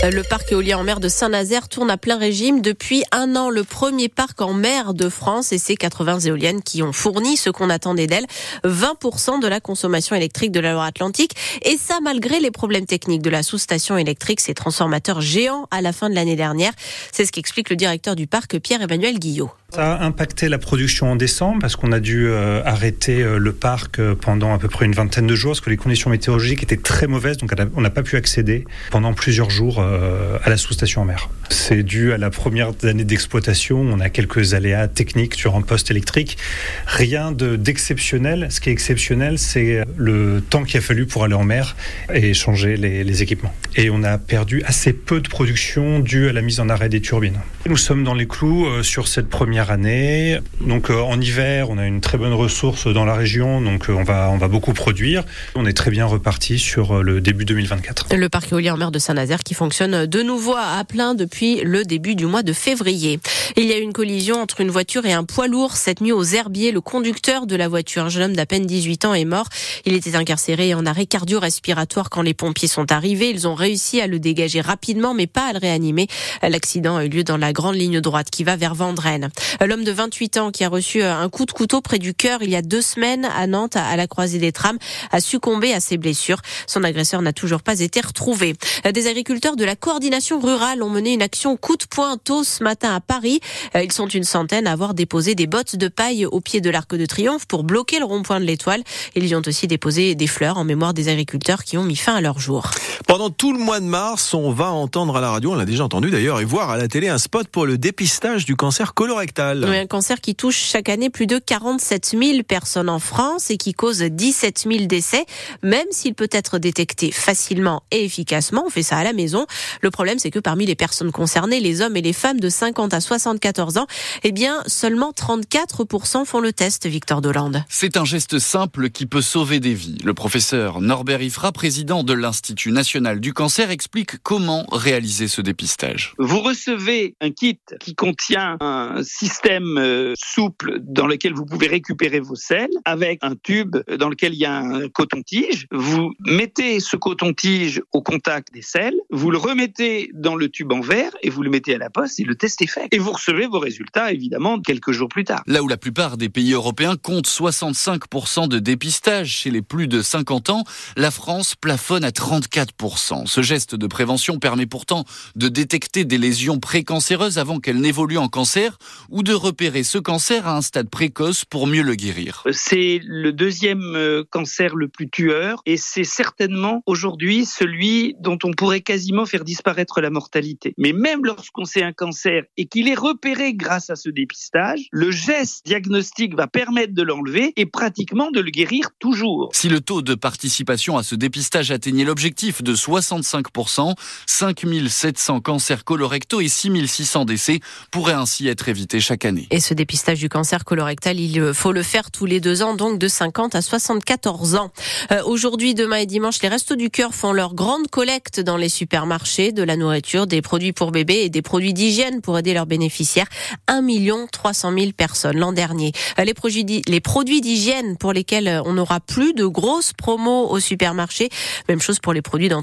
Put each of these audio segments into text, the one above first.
Le parc éolien en mer de Saint-Nazaire tourne à plein régime depuis un an. Le premier parc en mer de France et ses 80 éoliennes qui ont fourni ce qu'on attendait d'elles, 20% de la consommation électrique de la Loire-Atlantique. Et ça malgré les problèmes techniques de la sous-station électrique, ces transformateurs géants à la fin de l'année dernière. C'est ce qu'explique le directeur du parc, Pierre-Emmanuel Guillot. Ça a impacté la production en décembre parce qu'on a dû euh, arrêter euh, le parc euh, pendant à peu près une vingtaine de jours parce que les conditions météorologiques étaient très mauvaises, donc on n'a pas pu accéder pendant plusieurs jours à la sous-station en mer. C'est dû à la première année d'exploitation. On a quelques aléas techniques sur un poste électrique. Rien d'exceptionnel. Ce qui est exceptionnel, c'est le temps qu'il a fallu pour aller en mer et changer les, les équipements. Et on a perdu assez peu de production dû à la mise en arrêt des turbines. Nous sommes dans les clous sur cette première année. Donc euh, en hiver, on a une très bonne ressource dans la région, donc euh, on va on va beaucoup produire. On est très bien reparti sur euh, le début 2024. Le parc éolien en mer de Saint-Nazaire qui fonctionne de nouveau à plein depuis le début du mois de février. Il y a eu une collision entre une voiture et un poids lourd cette nuit aux Herbiers. Le conducteur de la voiture, un jeune homme d'à peine 18 ans, est mort. Il était incarcéré en arrêt cardio-respiratoire quand les pompiers sont arrivés. Ils ont réussi à le dégager rapidement, mais pas à le réanimer. L'accident a eu lieu dans la grande ligne droite qui va vers Vendrennes. L'homme de 28 ans qui a reçu euh, un coup de couteau près du cœur il y a deux semaines à Nantes, à la croisée des trams, a succombé à ses blessures. Son agresseur n'a toujours pas été retrouvé. Euh, des agriculteurs de la coordination rurale ont mené une action coup de poing tôt ce matin à Paris. Euh, ils sont une centaine à avoir déposé des bottes de paille au pied de l'Arc de Triomphe pour bloquer le rond-point de l'Étoile. Ils y ont aussi déposé des fleurs en mémoire des agriculteurs qui ont mis fin à leur jour. Pendant tout le mois de mars, on va entendre à la radio, on l'a déjà entendu d'ailleurs, et voir à la télé un spot pour le dépistage du cancer colorectal un cancer qui touche chaque année plus de 47 000 personnes en France et qui cause 17 000 décès, même s'il peut être détecté facilement et efficacement. On fait ça à la maison. Le problème, c'est que parmi les personnes concernées, les hommes et les femmes de 50 à 74 ans, eh bien, seulement 34% font le test, Victor Dolande. C'est un geste simple qui peut sauver des vies. Le professeur Norbert Ifra, président de l'Institut national du cancer, explique comment réaliser ce dépistage. Vous recevez un kit qui contient un système euh, souple dans lequel vous pouvez récupérer vos selles avec un tube dans lequel il y a un coton-tige. Vous mettez ce coton-tige au contact des selles, vous le remettez dans le tube en verre et vous le mettez à la poste et le test est fait. Et vous recevez vos résultats évidemment quelques jours plus tard. Là où la plupart des pays européens comptent 65% de dépistage chez les plus de 50 ans, la France plafonne à 34%. Ce geste de prévention permet pourtant de détecter des lésions précancéreuses avant qu'elles n'évoluent en cancer ou de repérer ce cancer à un stade précoce pour mieux le guérir. C'est le deuxième euh, cancer le plus tueur et c'est certainement aujourd'hui celui dont on pourrait quasiment faire disparaître la mortalité. Mais même lorsqu'on sait un cancer et qu'il est repéré grâce à ce dépistage, le geste diagnostique va permettre de l'enlever et pratiquement de le guérir toujours. Si le taux de participation à ce dépistage atteignait l'objectif de 65%, 5700 cancers colorectaux et 6600 décès pourraient ainsi être évités chaque année. Et ce dépistage du cancer colorectal, il faut le faire tous les deux ans, donc de 50 à 74 ans. Euh, Aujourd'hui, demain et dimanche, les Restos du Cœur font leur grande collecte dans les supermarchés de la nourriture, des produits pour bébés et des produits d'hygiène pour aider leurs bénéficiaires. 1 300 000 personnes l'an dernier. Euh, les produits, les produits d'hygiène pour lesquels euh, on n'aura plus de grosses promos au supermarché. Même chose pour les produits d'entretien,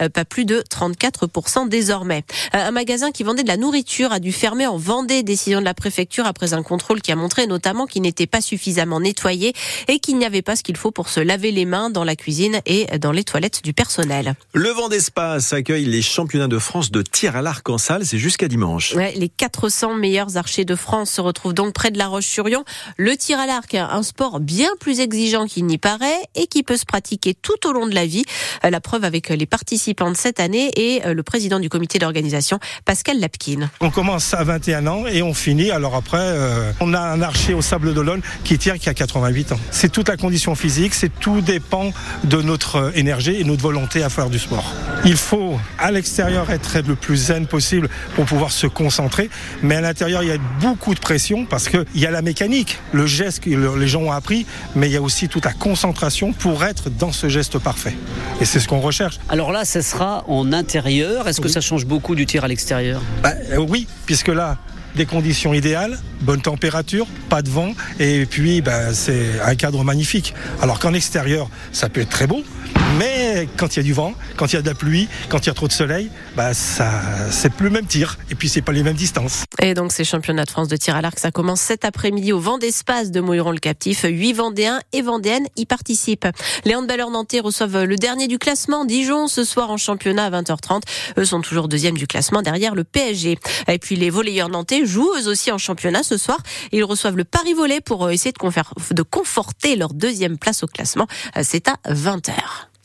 euh, pas plus de 34% désormais. Un magasin qui vendait de la nourriture a dû fermer en Vendée, décision de la préfecture après un contrôle qui a montré notamment qu'il n'était pas suffisamment nettoyé et qu'il n'y avait pas ce qu'il faut pour se laver les mains dans la cuisine et dans les toilettes du personnel. Le vent d'espace accueille les championnats de France de tir à l'arc en salle, c'est jusqu'à dimanche. Ouais, les 400 meilleurs archers de France se retrouvent donc près de la Roche-sur-Yon. Le tir à l'arc, un sport bien plus exigeant qu'il n'y paraît et qui peut se pratiquer tout au long de la vie. La preuve avec les participants de cette année et le président du comité d'organisation, Pascal Lapkin. On commence à 21 ans et on finit alors après, euh, on a un archer au Sable d'Olonne qui tire qui a 88 ans. C'est toute la condition physique, c'est tout dépend de notre énergie et notre volonté à faire du sport. Il faut à l'extérieur être le plus zen possible pour pouvoir se concentrer, mais à l'intérieur il y a beaucoup de pression parce qu'il y a la mécanique, le geste que les gens ont appris, mais il y a aussi toute la concentration pour être dans ce geste parfait. Et c'est ce qu'on recherche. Alors là, ce sera en intérieur. Est-ce que ça change beaucoup du tir à l'extérieur? Bah, euh, Oui, puisque là, des conditions idéales, bonne température, pas de vent, et puis ben, c'est un cadre magnifique. Alors qu'en extérieur, ça peut être très beau, mais quand il y a du vent, quand il y a de la pluie, quand il y a trop de soleil, bah ça, c'est plus le même tir. Et puis c'est pas les mêmes distances. Et donc ces championnats de France de tir à l'arc, ça commence cet après-midi au vent d'espace de Moiron-le-Captif. Huit Vendéens et Vendéennes y participent. Les handballeurs nantais reçoivent le dernier du classement, Dijon, ce soir en championnat à 20h30. Eux sont toujours deuxième du classement derrière le PSG. Et puis les volleyeurs nantais jouent eux aussi en championnat ce soir. Ils reçoivent le Paris Volley pour essayer de conforter leur deuxième place au classement. C'est à 20h.